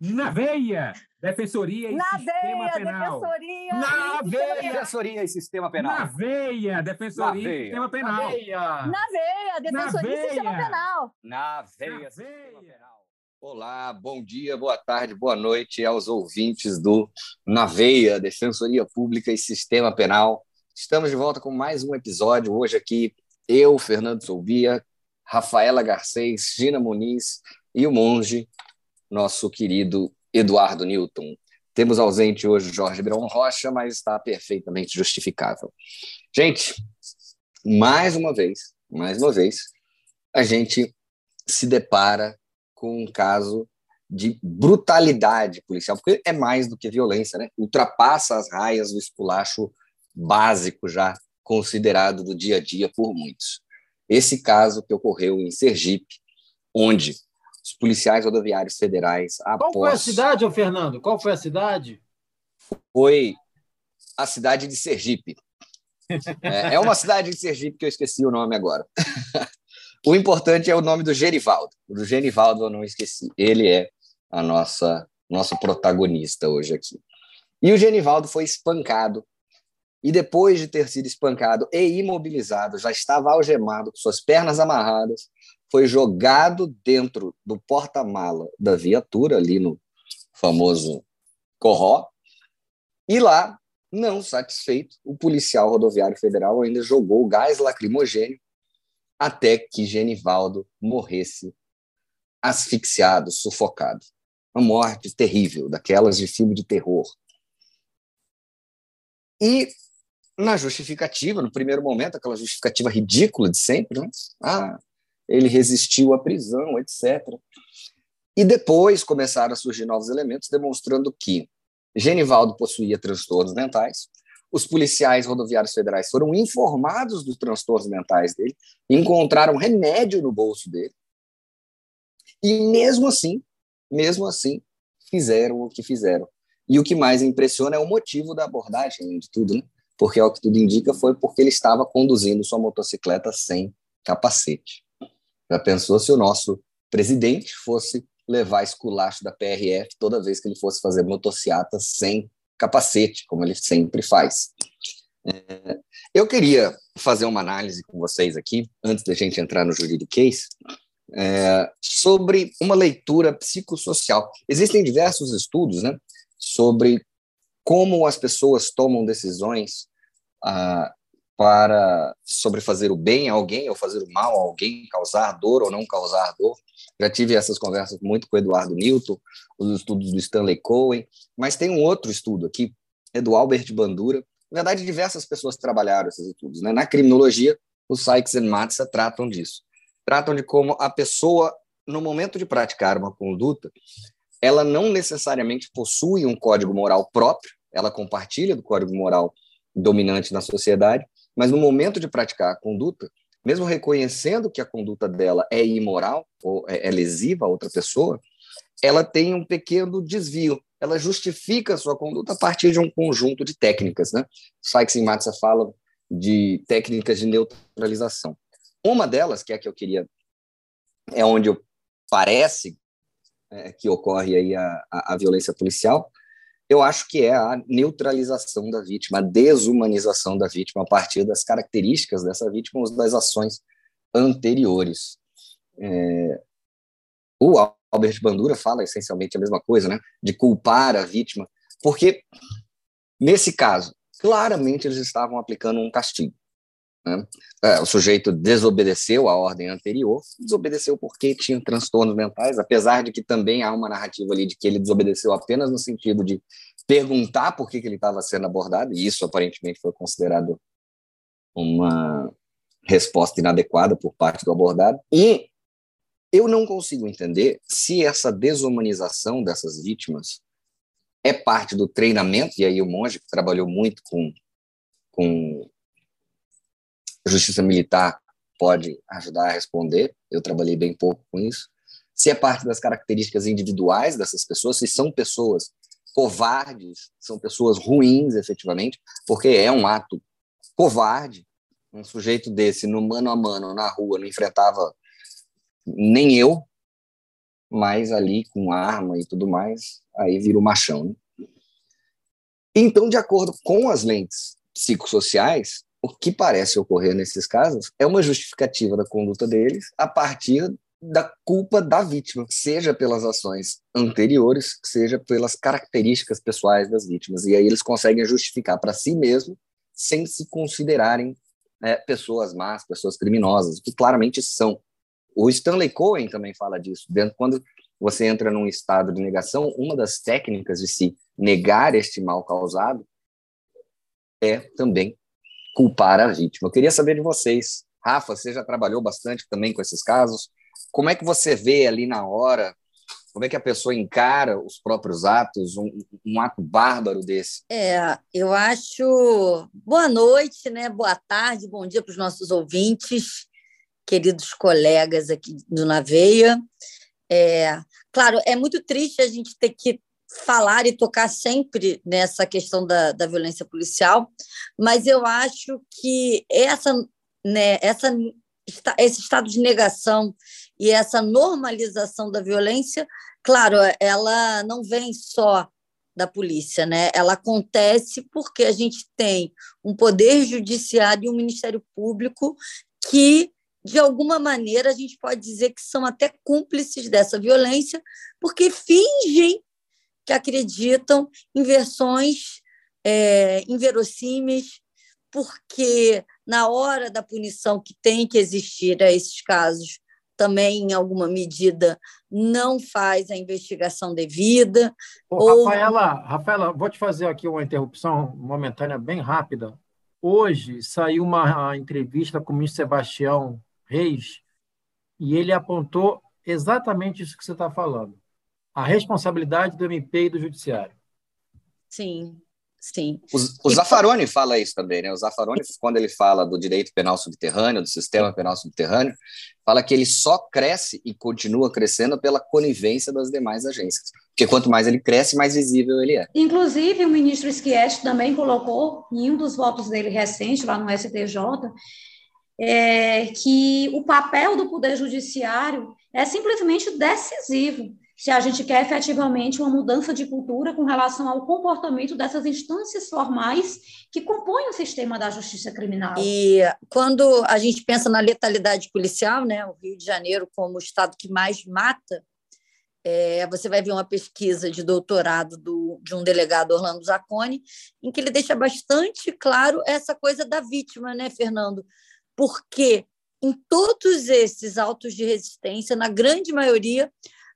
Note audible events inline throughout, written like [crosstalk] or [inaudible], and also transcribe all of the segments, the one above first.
Na veia! Defensoria e Na Sistema veia, Penal. defensoria. Na veia! Defensoria e Sistema Penal. Na veia! Defensoria Na e veia. Sistema Penal. Na veia, defensoria e sistema veia. penal. Na Na veia. Sistema veia. Penal. Olá, bom dia, boa tarde, boa noite aos ouvintes do Na Veia, Defensoria Pública e Sistema Penal. Estamos de volta com mais um episódio. Hoje aqui, eu, Fernando Soubia, Rafaela Garcês, Gina Muniz e o monge, nosso querido Eduardo Newton. Temos ausente hoje Jorge Brão Rocha, mas está perfeitamente justificável. Gente, mais uma vez, mais uma vez, a gente se depara com um caso de brutalidade policial, porque é mais do que violência, né? Ultrapassa as raias do esculacho básico já considerado do dia a dia por muitos. Esse caso que ocorreu em Sergipe, onde os policiais rodoviários federais, Qual foi a após cidade, Fernando? Qual foi a cidade? foi a cidade de Sergipe. [laughs] É, é uma cidade de Sergipe que eu esqueci o nome agora. [laughs] o importante é o nome do Genivaldo. O do Genivaldo eu não esqueci. Ele é a nossa nosso protagonista hoje aqui. E o Genivaldo foi espancado. E depois de ter sido espancado e imobilizado, já estava algemado, com suas pernas amarradas, foi jogado dentro do porta-mala da viatura, ali no famoso Corró, e lá, não satisfeito, o policial rodoviário federal ainda jogou gás lacrimogênio até que Genivaldo morresse asfixiado, sufocado. Uma morte terrível, daquelas de filme de terror. E na justificativa, no primeiro momento, aquela justificativa ridícula de sempre, né? ah, ele resistiu à prisão, etc. E depois começaram a surgir novos elementos demonstrando que Genivaldo possuía transtornos mentais, os policiais rodoviários federais foram informados dos transtornos mentais dele, encontraram remédio no bolso dele, e mesmo assim, mesmo assim, fizeram o que fizeram. E o que mais impressiona é o motivo da abordagem, de tudo, né? porque, ao que tudo indica, foi porque ele estava conduzindo sua motocicleta sem capacete. Já pensou se o nosso presidente fosse levar esculacho da PRF toda vez que ele fosse fazer motociata sem capacete, como ele sempre faz? É, eu queria fazer uma análise com vocês aqui, antes da gente entrar no juridiquês, é, sobre uma leitura psicossocial. Existem diversos estudos né, sobre como as pessoas tomam decisões ah, para sobre fazer o bem a alguém ou fazer o mal a alguém, causar dor ou não causar dor. Já tive essas conversas muito com o Eduardo Newton, os estudos do Stanley Cohen, mas tem um outro estudo aqui, é do Albert Bandura. Na verdade, diversas pessoas trabalharam esses estudos. Né? Na criminologia, os Sykes e Matza tratam disso. Tratam de como a pessoa, no momento de praticar uma conduta, ela não necessariamente possui um código moral próprio, ela compartilha do código moral dominante na sociedade, mas no momento de praticar a conduta, mesmo reconhecendo que a conduta dela é imoral ou é lesiva a outra pessoa, ela tem um pequeno desvio. Ela justifica a sua conduta a partir de um conjunto de técnicas. Né? Sykes e Matza falam de técnicas de neutralização. Uma delas, que é a que eu queria, é onde parece é, que ocorre aí a, a, a violência policial, eu acho que é a neutralização da vítima, a desumanização da vítima a partir das características dessa vítima ou das ações anteriores. É, o Albert Bandura fala essencialmente a mesma coisa, né? De culpar a vítima, porque nesse caso, claramente eles estavam aplicando um castigo. Né? É, o sujeito desobedeceu a ordem anterior, desobedeceu porque tinha transtornos mentais, apesar de que também há uma narrativa ali de que ele desobedeceu apenas no sentido de perguntar por que, que ele estava sendo abordado, e isso aparentemente foi considerado uma resposta inadequada por parte do abordado. E eu não consigo entender se essa desumanização dessas vítimas é parte do treinamento, e aí o monge que trabalhou muito com, com justiça militar pode ajudar a responder, eu trabalhei bem pouco com isso, se é parte das características individuais dessas pessoas, se são pessoas covardes, são pessoas ruins, efetivamente, porque é um ato covarde. Um sujeito desse, no mano a mano, na rua, não enfrentava nem eu, mas ali com arma e tudo mais, aí vira o machão. Né? Então, de acordo com as lentes psicossociais, o que parece ocorrer nesses casos é uma justificativa da conduta deles a partir da culpa da vítima, seja pelas ações anteriores, seja pelas características pessoais das vítimas. E aí eles conseguem justificar para si mesmo sem se considerarem é, pessoas más, pessoas criminosas, que claramente são. O Stanley Cohen também fala disso. Dentro, quando você entra num estado de negação, uma das técnicas de se negar este mal causado é também culpar a vítima. Eu queria saber de vocês. Rafa, você já trabalhou bastante também com esses casos. Como é que você vê ali na hora? Como é que a pessoa encara os próprios atos, um, um ato bárbaro desse? É, eu acho. Boa noite, né? Boa tarde, bom dia para os nossos ouvintes, queridos colegas aqui do Naveia. É, claro, é muito triste a gente ter que falar e tocar sempre nessa questão da, da violência policial, mas eu acho que essa, né, essa, esse estado de negação e essa normalização da violência, claro, ela não vem só da polícia, né? Ela acontece porque a gente tem um poder judiciário e um Ministério Público que de alguma maneira a gente pode dizer que são até cúmplices dessa violência, porque fingem que acreditam em versões é, inverossímeis, porque na hora da punição que tem que existir a esses casos, também, em alguma medida, não faz a investigação devida. Ô, ou... Rafaela, Rafaela, vou te fazer aqui uma interrupção momentânea bem rápida. Hoje saiu uma entrevista com o ministro Sebastião Reis e ele apontou exatamente isso que você está falando. A responsabilidade do MP e do Judiciário. Sim, Sim. O, o Zaffaroni fala isso também, né? O Zaffaroni, quando ele fala do direito penal subterrâneo, do sistema penal subterrâneo, fala que ele só cresce e continua crescendo pela conivência das demais agências. Porque quanto mais ele cresce, mais visível ele é. Inclusive, o ministro Schietti também colocou, em um dos votos dele recente, lá no STJ, é, que o papel do Poder Judiciário é simplesmente decisivo se a gente quer efetivamente uma mudança de cultura com relação ao comportamento dessas instâncias formais que compõem o sistema da justiça criminal. E quando a gente pensa na letalidade policial, né, o Rio de Janeiro como o estado que mais mata, é, você vai ver uma pesquisa de doutorado do, de um delegado Orlando Zacconi, em que ele deixa bastante claro essa coisa da vítima, né, Fernando? Porque em todos esses autos de resistência, na grande maioria,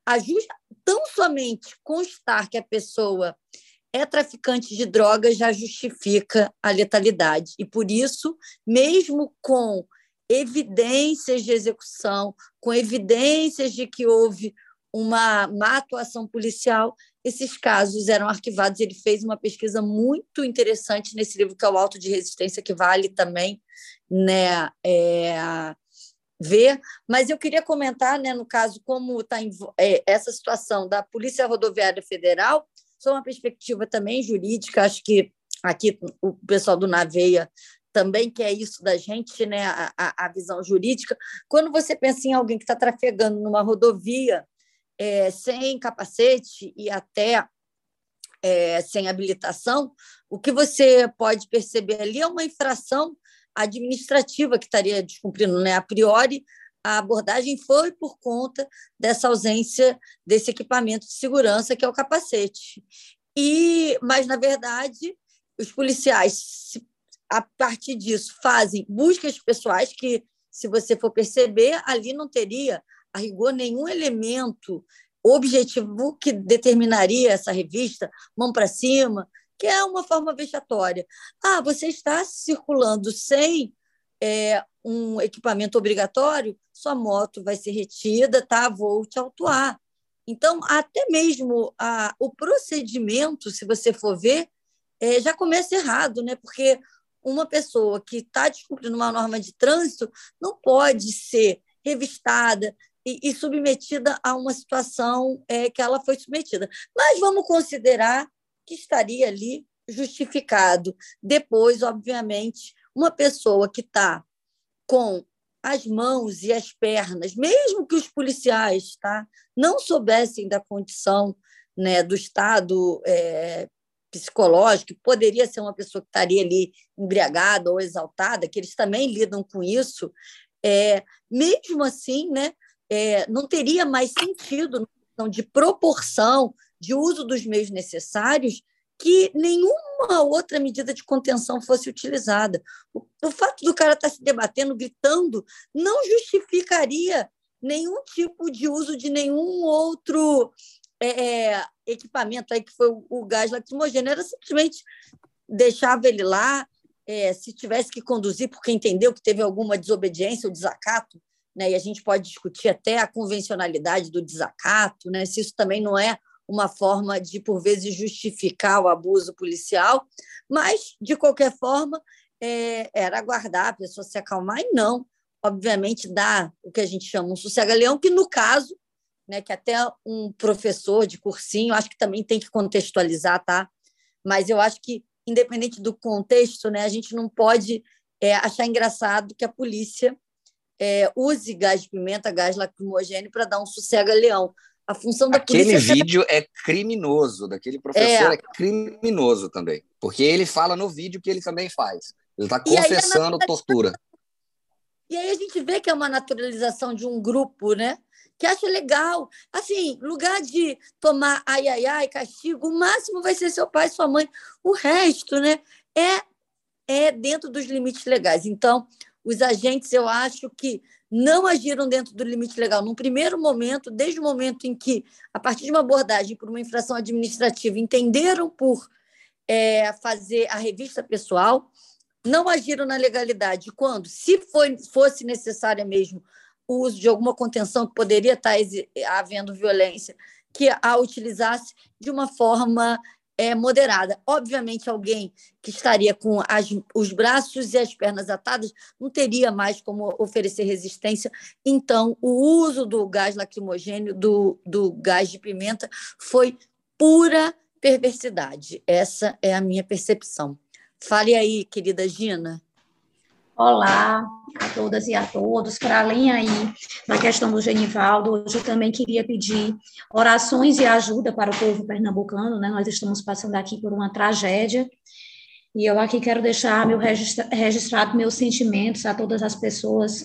a just, tão somente constar que a pessoa é traficante de drogas já justifica a letalidade. E por isso, mesmo com evidências de execução, com evidências de que houve uma má atuação policial, esses casos eram arquivados. Ele fez uma pesquisa muito interessante nesse livro, que é o Auto de Resistência, que vale também né, é, ver, mas eu queria comentar, né, no caso, como está é, essa situação da Polícia Rodoviária Federal, só uma perspectiva também jurídica, acho que aqui o pessoal do Naveia também quer isso da gente, né, a, a visão jurídica. Quando você pensa em alguém que está trafegando numa rodovia é, sem capacete e até é, sem habilitação, o que você pode perceber ali é uma infração administrativa que estaria descumprindo, né? A priori, a abordagem foi por conta dessa ausência desse equipamento de segurança que é o capacete. E, mas na verdade, os policiais a partir disso fazem buscas pessoais que, se você for perceber, ali não teria a rigor nenhum elemento objetivo que determinaria essa revista mão para cima, que é uma forma vexatória. Ah, você está circulando sem é, um equipamento obrigatório, sua moto vai ser retida, tá? Vou te autuar. Então, até mesmo a, o procedimento, se você for ver, é, já começa errado, né? porque uma pessoa que está descumprindo uma norma de trânsito não pode ser revistada e, e submetida a uma situação é, que ela foi submetida. Mas vamos considerar que estaria ali justificado. Depois, obviamente, uma pessoa que está com as mãos e as pernas, mesmo que os policiais tá, não soubessem da condição né, do estado é, psicológico, poderia ser uma pessoa que estaria ali embriagada ou exaltada, que eles também lidam com isso, é, mesmo assim, né, é, não teria mais sentido de proporção, de uso dos meios necessários, que nenhuma outra medida de contenção fosse utilizada. O, o fato do cara estar tá se debatendo, gritando, não justificaria nenhum tipo de uso de nenhum outro é, é, equipamento aí que foi o, o, gás lacrimogêneo, era simplesmente deixava ele lá, é, se tivesse que conduzir porque entendeu que teve alguma desobediência ou desacato, né, e a gente pode discutir até a convencionalidade do desacato, né, se isso também não é uma forma de, por vezes, justificar o abuso policial, mas, de qualquer forma, é, era aguardar a pessoa se acalmar e não, obviamente, dar o que a gente chama um sossega-leão, que, no caso, né, que até um professor de cursinho, acho que também tem que contextualizar, tá? Mas eu acho que, independente do contexto, né, a gente não pode é, achar engraçado que a polícia é, use gás de pimenta, gás lacrimogêneo para dar um sossega-leão. A função da Aquele polícia. Aquele vídeo é criminoso, daquele professor é. é. criminoso também. Porque ele fala no vídeo que ele também faz. Ele está confessando aí, tortura. E aí a gente vê que é uma naturalização de um grupo, né? Que acha legal. Assim, lugar de tomar ai, ai, ai, castigo, o máximo vai ser seu pai sua mãe. O resto, né? É, é dentro dos limites legais. Então, os agentes, eu acho que não agiram dentro do limite legal. Num primeiro momento, desde o momento em que, a partir de uma abordagem por uma infração administrativa, entenderam por é, fazer a revista pessoal, não agiram na legalidade. Quando, se foi, fosse necessária mesmo o uso de alguma contenção que poderia estar havendo violência, que a utilizasse de uma forma é, moderada. Obviamente, alguém que estaria com as, os braços e as pernas atadas não teria mais como oferecer resistência. Então, o uso do gás lacrimogênio, do, do gás de pimenta, foi pura perversidade. Essa é a minha percepção. Fale aí, querida Gina. Olá a todas e a todos. Para além aí da questão do Genivaldo, hoje eu também queria pedir orações e ajuda para o povo pernambucano, né? Nós estamos passando aqui por uma tragédia e eu aqui quero deixar meu registra registrado meus sentimentos a todas as pessoas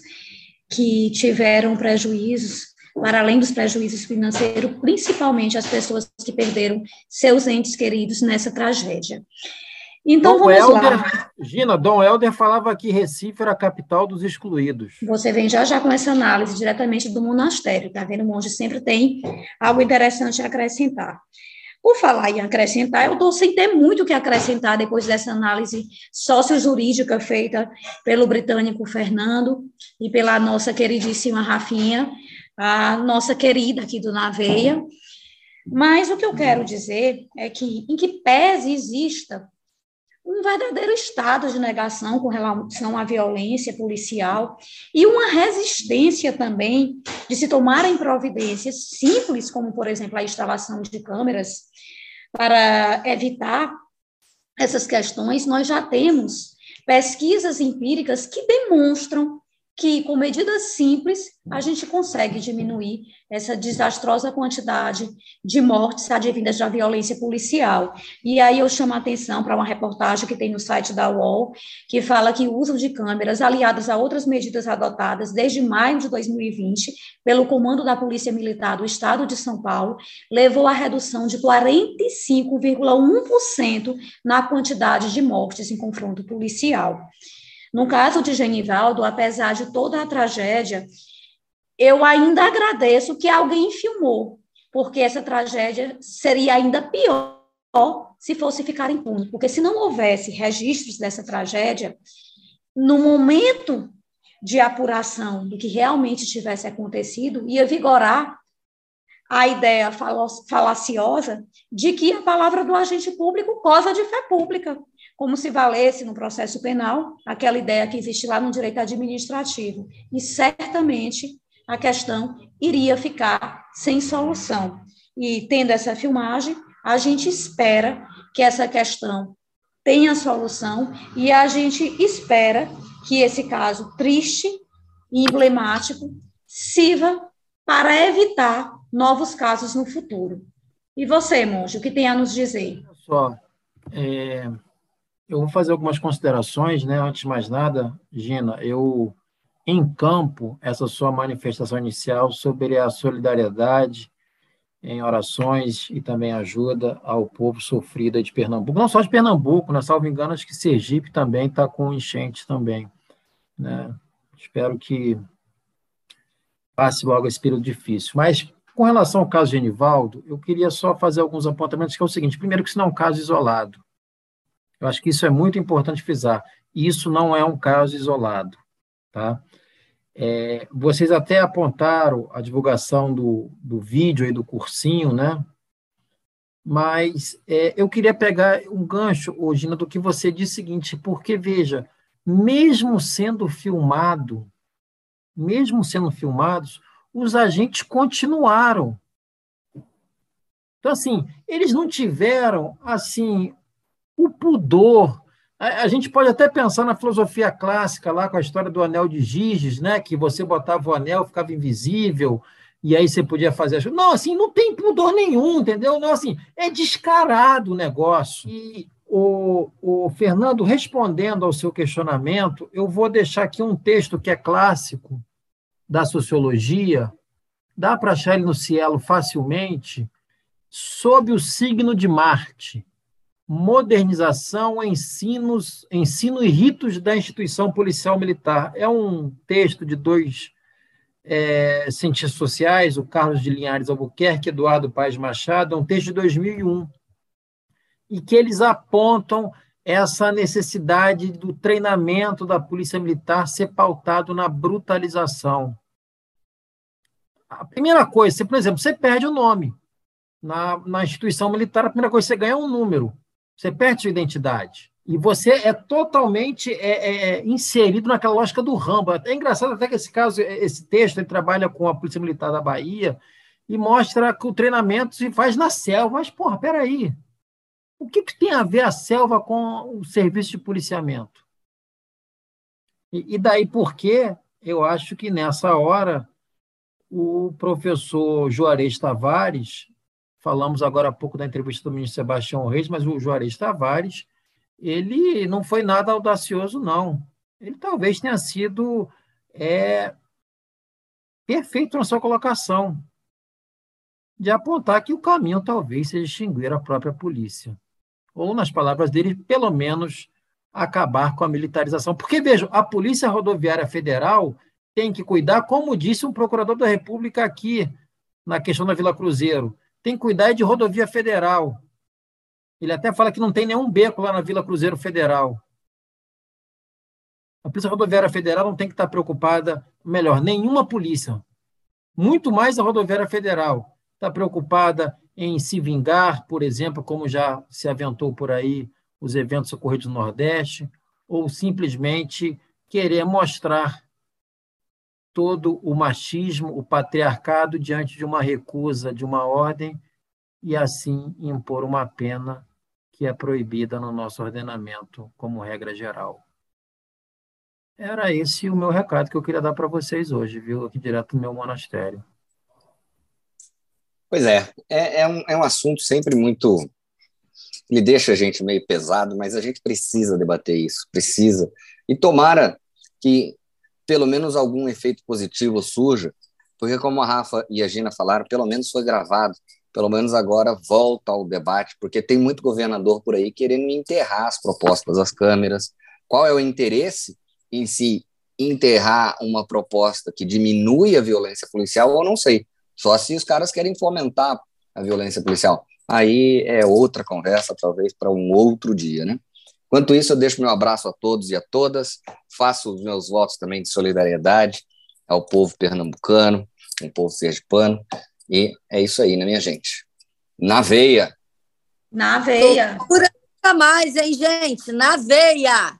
que tiveram prejuízos, para além dos prejuízos financeiros, principalmente as pessoas que perderam seus entes queridos nessa tragédia. Então, Dom vamos Helder, lá. Gina, Dom Helder falava que Recife era a capital dos excluídos. Você vem já já com essa análise diretamente do monastério, tá vendo? O monge sempre tem algo interessante a acrescentar. Por falar em acrescentar, eu estou sem ter muito o que acrescentar depois dessa análise sociojurídica feita pelo britânico Fernando e pela nossa queridíssima Rafinha, a nossa querida aqui do Naveia. Mas o que eu quero dizer é que, em que pese exista um verdadeiro estado de negação com relação à violência policial e uma resistência também de se tomarem providências simples, como, por exemplo, a instalação de câmeras para evitar essas questões, nós já temos pesquisas empíricas que demonstram que, com medidas simples, a gente consegue diminuir essa desastrosa quantidade de mortes advindas da violência policial. E aí eu chamo a atenção para uma reportagem que tem no site da UOL, que fala que o uso de câmeras, aliadas a outras medidas adotadas desde maio de 2020 pelo Comando da Polícia Militar do Estado de São Paulo, levou à redução de 45,1% na quantidade de mortes em confronto policial. No caso de Genivaldo, apesar de toda a tragédia, eu ainda agradeço que alguém filmou, porque essa tragédia seria ainda pior se fosse ficar impune, porque se não houvesse registros dessa tragédia, no momento de apuração do que realmente tivesse acontecido, ia vigorar a ideia falaciosa de que a palavra do agente público goza de fé pública, como se valesse no processo penal aquela ideia que existe lá no direito administrativo. E certamente a questão iria ficar sem solução. E tendo essa filmagem, a gente espera que essa questão tenha solução e a gente espera que esse caso triste e emblemático sirva para evitar novos casos no futuro. E você, Monge, o que tem a nos dizer? Só, é, eu vou fazer algumas considerações, né? Antes de mais nada, Gina, eu em campo essa sua manifestação inicial sobre a solidariedade em orações e também ajuda ao povo sofrido de Pernambuco, não só de Pernambuco, né? salvo engano, acho que Sergipe também está com enchente também. Né? Espero que passe logo esse período difícil. Mas, com relação ao caso de Enivaldo, eu queria só fazer alguns apontamentos, que é o seguinte, primeiro que isso não é um caso isolado. Eu acho que isso é muito importante frisar. Isso não é um caso isolado. Tá? É, vocês até apontaram a divulgação do, do vídeo e do cursinho, né? Mas é, eu queria pegar um gancho, Gina, do que você disse o seguinte, porque, veja, mesmo sendo filmado, mesmo sendo filmados, os agentes continuaram. Então, assim, eles não tiveram, assim, o pudor a, a, gente pode até pensar na filosofia clássica, lá com a história do anel de Giges, né? que você botava o anel, ficava invisível, e aí você podia fazer as Não, assim, não tem pudor nenhum, entendeu? Não, assim, é descarado o negócio. E o, o Fernando, respondendo ao seu questionamento, eu vou deixar aqui um texto que é clássico da sociologia, dá para achar ele no Cielo facilmente, sob o signo de Marte modernização, ensinos, ensino e ritos da instituição policial militar. É um texto de dois é, cientistas sociais, o Carlos de Linhares Albuquerque e Eduardo Paes Machado, é um texto de 2001, e que eles apontam essa necessidade do treinamento da polícia militar ser pautado na brutalização. A primeira coisa, você, por exemplo, você perde o nome. Na, na instituição militar, a primeira coisa que você ganha é um número. Você perde sua identidade. E você é totalmente é, é, é, inserido naquela lógica do Rambo. É engraçado até que esse caso, esse texto, ele trabalha com a Polícia Militar da Bahia e mostra que o treinamento se faz na selva. Mas, porra, peraí. O que, que tem a ver a selva com o serviço de policiamento? E, e daí porque eu acho que nessa hora o professor Juarez Tavares Falamos agora há pouco da entrevista do ministro Sebastião Reis, mas o Juarez Tavares, ele não foi nada audacioso, não. Ele talvez tenha sido é, perfeito na sua colocação, de apontar que o caminho talvez seja extinguir a própria polícia. Ou, nas palavras dele, pelo menos acabar com a militarização. Porque, veja, a Polícia Rodoviária Federal tem que cuidar, como disse um procurador da República aqui, na questão da Vila Cruzeiro, tem que cuidar de rodovia federal. Ele até fala que não tem nenhum beco lá na Vila Cruzeiro Federal. A Polícia Rodoviária Federal não tem que estar preocupada, melhor, nenhuma polícia, muito mais a Rodoviária Federal, está preocupada em se vingar, por exemplo, como já se aventou por aí os eventos ocorridos no Nordeste, ou simplesmente querer mostrar todo o machismo, o patriarcado diante de uma recusa de uma ordem e assim impor uma pena que é proibida no nosso ordenamento como regra geral. Era esse o meu recado que eu queria dar para vocês hoje, viu? Aqui direto do meu monastério. Pois é, é, é, um, é um assunto sempre muito. Ele deixa a gente meio pesado, mas a gente precisa debater isso, precisa. E tomara que pelo menos algum efeito positivo surja, porque, como a Rafa e a Gina falaram, pelo menos foi gravado, pelo menos agora volta ao debate, porque tem muito governador por aí querendo enterrar as propostas das câmeras. Qual é o interesse em se enterrar uma proposta que diminui a violência policial? Eu não sei. Só se os caras querem fomentar a violência policial. Aí é outra conversa, talvez para um outro dia, né? Enquanto isso, eu deixo meu abraço a todos e a todas, faço os meus votos também de solidariedade ao povo pernambucano, ao povo sergipano, E é isso aí, né, minha gente? Na veia. Na veia. Nunca mais, hein, gente? Na veia.